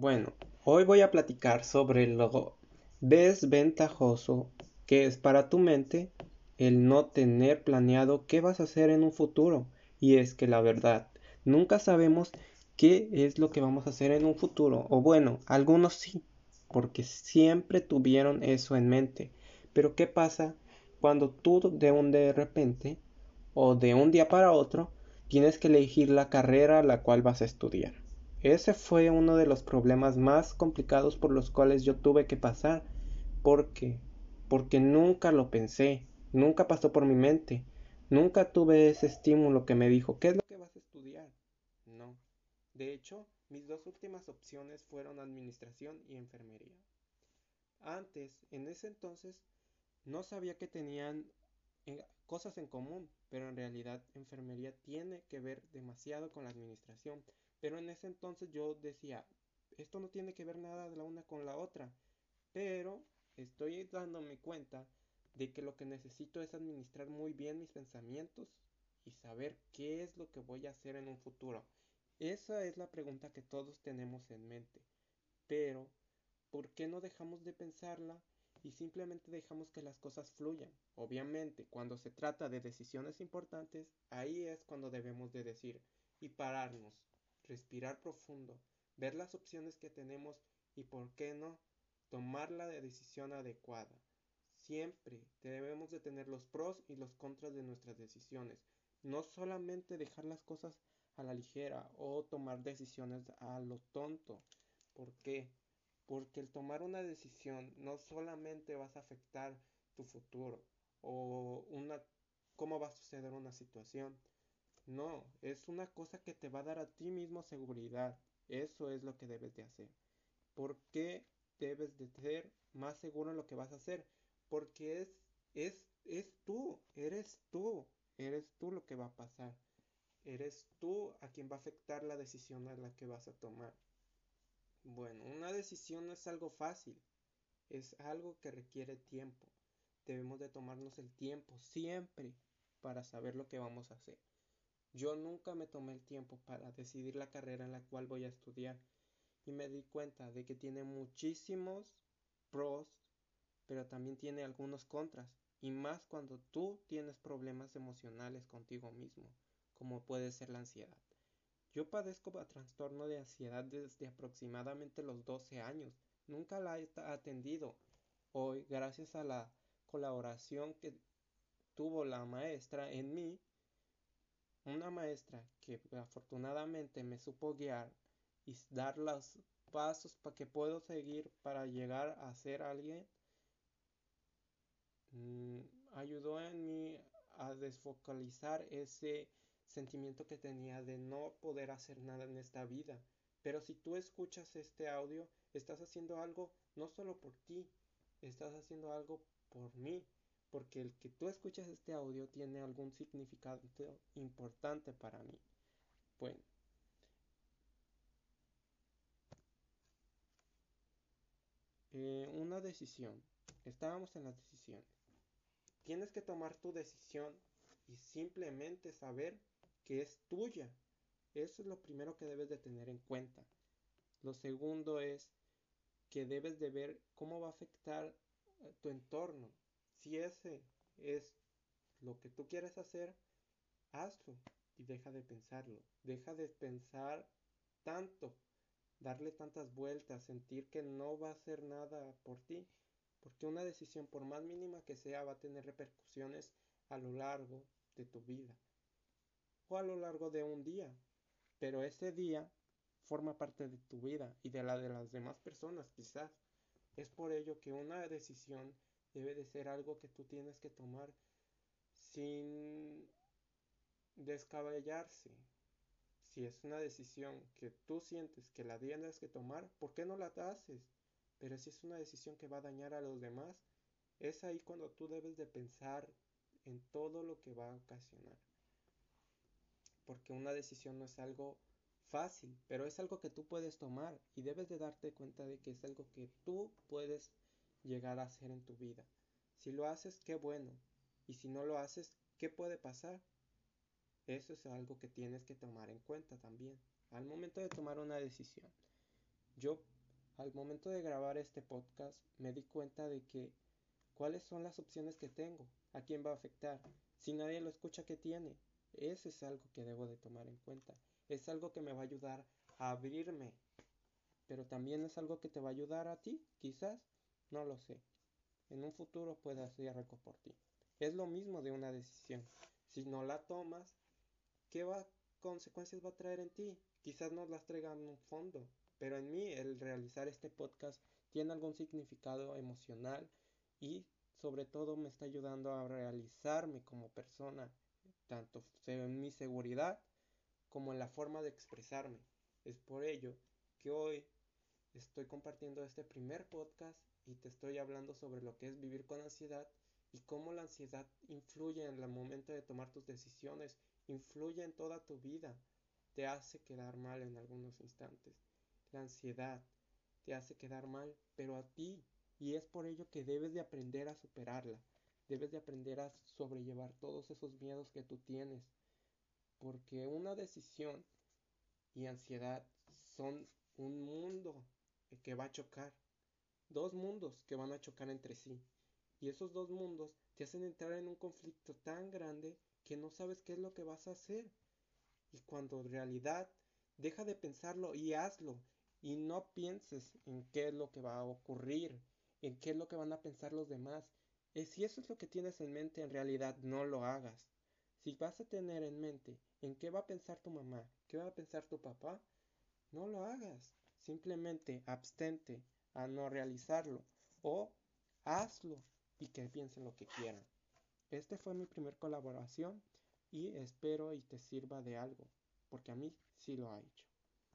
Bueno, hoy voy a platicar sobre lo desventajoso que es para tu mente el no tener planeado qué vas a hacer en un futuro. Y es que la verdad, nunca sabemos qué es lo que vamos a hacer en un futuro. O bueno, algunos sí, porque siempre tuvieron eso en mente. Pero ¿qué pasa cuando tú de un de repente o de un día para otro tienes que elegir la carrera a la cual vas a estudiar? Ese fue uno de los problemas más complicados por los cuales yo tuve que pasar. porque Porque nunca lo pensé, nunca pasó por mi mente, nunca tuve ese estímulo que me dijo, ¿qué es lo que vas a estudiar? No. De hecho, mis dos últimas opciones fueron administración y enfermería. Antes, en ese entonces, no sabía que tenían eh, cosas en común, pero en realidad enfermería tiene que ver demasiado con la administración. Pero en ese entonces yo decía, esto no tiene que ver nada la una con la otra. Pero estoy dándome cuenta de que lo que necesito es administrar muy bien mis pensamientos y saber qué es lo que voy a hacer en un futuro. Esa es la pregunta que todos tenemos en mente. Pero, ¿por qué no dejamos de pensarla y simplemente dejamos que las cosas fluyan? Obviamente, cuando se trata de decisiones importantes, ahí es cuando debemos de decir y pararnos, respirar profundo, ver las opciones que tenemos y, ¿por qué no?, tomar la decisión adecuada. Siempre debemos de tener los pros y los contras de nuestras decisiones. No solamente dejar las cosas a la ligera o tomar decisiones a lo tonto. ¿Por qué? Porque el tomar una decisión no solamente vas a afectar tu futuro o cómo va a suceder una situación. No, es una cosa que te va a dar a ti mismo seguridad. Eso es lo que debes de hacer. ¿Por qué debes de ser más seguro en lo que vas a hacer? Porque es, es, es tú, eres tú, eres tú lo que va a pasar. Eres tú a quien va a afectar la decisión a la que vas a tomar. Bueno, una decisión no es algo fácil, es algo que requiere tiempo. Debemos de tomarnos el tiempo siempre para saber lo que vamos a hacer. Yo nunca me tomé el tiempo para decidir la carrera en la cual voy a estudiar y me di cuenta de que tiene muchísimos pros, pero también tiene algunos contras, y más cuando tú tienes problemas emocionales contigo mismo como puede ser la ansiedad. Yo padezco trastorno de ansiedad desde aproximadamente los 12 años. Nunca la he atendido. Hoy, gracias a la colaboración que tuvo la maestra en mí, una maestra que afortunadamente me supo guiar y dar los pasos para que puedo seguir para llegar a ser alguien, mm, ayudó en mí a desfocalizar ese sentimiento que tenía de no poder hacer nada en esta vida. Pero si tú escuchas este audio, estás haciendo algo no solo por ti, estás haciendo algo por mí, porque el que tú escuchas este audio tiene algún significado importante para mí. Bueno. Eh, una decisión. Estábamos en las decisiones. Tienes que tomar tu decisión y simplemente saber que es tuya. Eso es lo primero que debes de tener en cuenta. Lo segundo es que debes de ver cómo va a afectar eh, tu entorno. Si ese es lo que tú quieres hacer, hazlo y deja de pensarlo. Deja de pensar tanto, darle tantas vueltas, sentir que no va a hacer nada por ti. Porque una decisión, por más mínima que sea, va a tener repercusiones a lo largo de tu vida o a lo largo de un día. Pero ese día forma parte de tu vida y de la de las demás personas quizás. Es por ello que una decisión debe de ser algo que tú tienes que tomar sin descabellarse. Si es una decisión que tú sientes que la tienes que tomar, ¿por qué no la haces? Pero si es una decisión que va a dañar a los demás, es ahí cuando tú debes de pensar en todo lo que va a ocasionar porque una decisión no es algo fácil, pero es algo que tú puedes tomar y debes de darte cuenta de que es algo que tú puedes llegar a hacer en tu vida. Si lo haces, qué bueno. Y si no lo haces, ¿qué puede pasar? Eso es algo que tienes que tomar en cuenta también al momento de tomar una decisión. Yo, al momento de grabar este podcast, me di cuenta de que cuáles son las opciones que tengo, a quién va a afectar, si nadie lo escucha, ¿qué tiene? Eso es algo que debo de tomar en cuenta. Es algo que me va a ayudar a abrirme. Pero también es algo que te va a ayudar a ti, quizás, no lo sé. En un futuro pueda hacer algo por ti. Es lo mismo de una decisión. Si no la tomas, ¿qué va, consecuencias va a traer en ti? Quizás no las traigan un fondo, pero en mí el realizar este podcast tiene algún significado emocional y sobre todo me está ayudando a realizarme como persona, tanto en mi seguridad como en la forma de expresarme. Es por ello que hoy estoy compartiendo este primer podcast y te estoy hablando sobre lo que es vivir con ansiedad y cómo la ansiedad influye en el momento de tomar tus decisiones, influye en toda tu vida, te hace quedar mal en algunos instantes. La ansiedad te hace quedar mal, pero a ti, y es por ello que debes de aprender a superarla, debes de aprender a sobrellevar todos esos miedos que tú tienes, porque una decisión y ansiedad son un mundo que va a chocar, dos mundos que van a chocar entre sí. Y esos dos mundos te hacen entrar en un conflicto tan grande que no sabes qué es lo que vas a hacer. Y cuando en realidad deja de pensarlo y hazlo. Y no pienses en qué es lo que va a ocurrir, en qué es lo que van a pensar los demás. Y si eso es lo que tienes en mente, en realidad no lo hagas. Si vas a tener en mente en qué va a pensar tu mamá, qué va a pensar tu papá, no lo hagas. Simplemente abstente a no realizarlo o hazlo y que piensen lo que quieran. Este fue mi primer colaboración y espero y te sirva de algo, porque a mí sí lo ha hecho.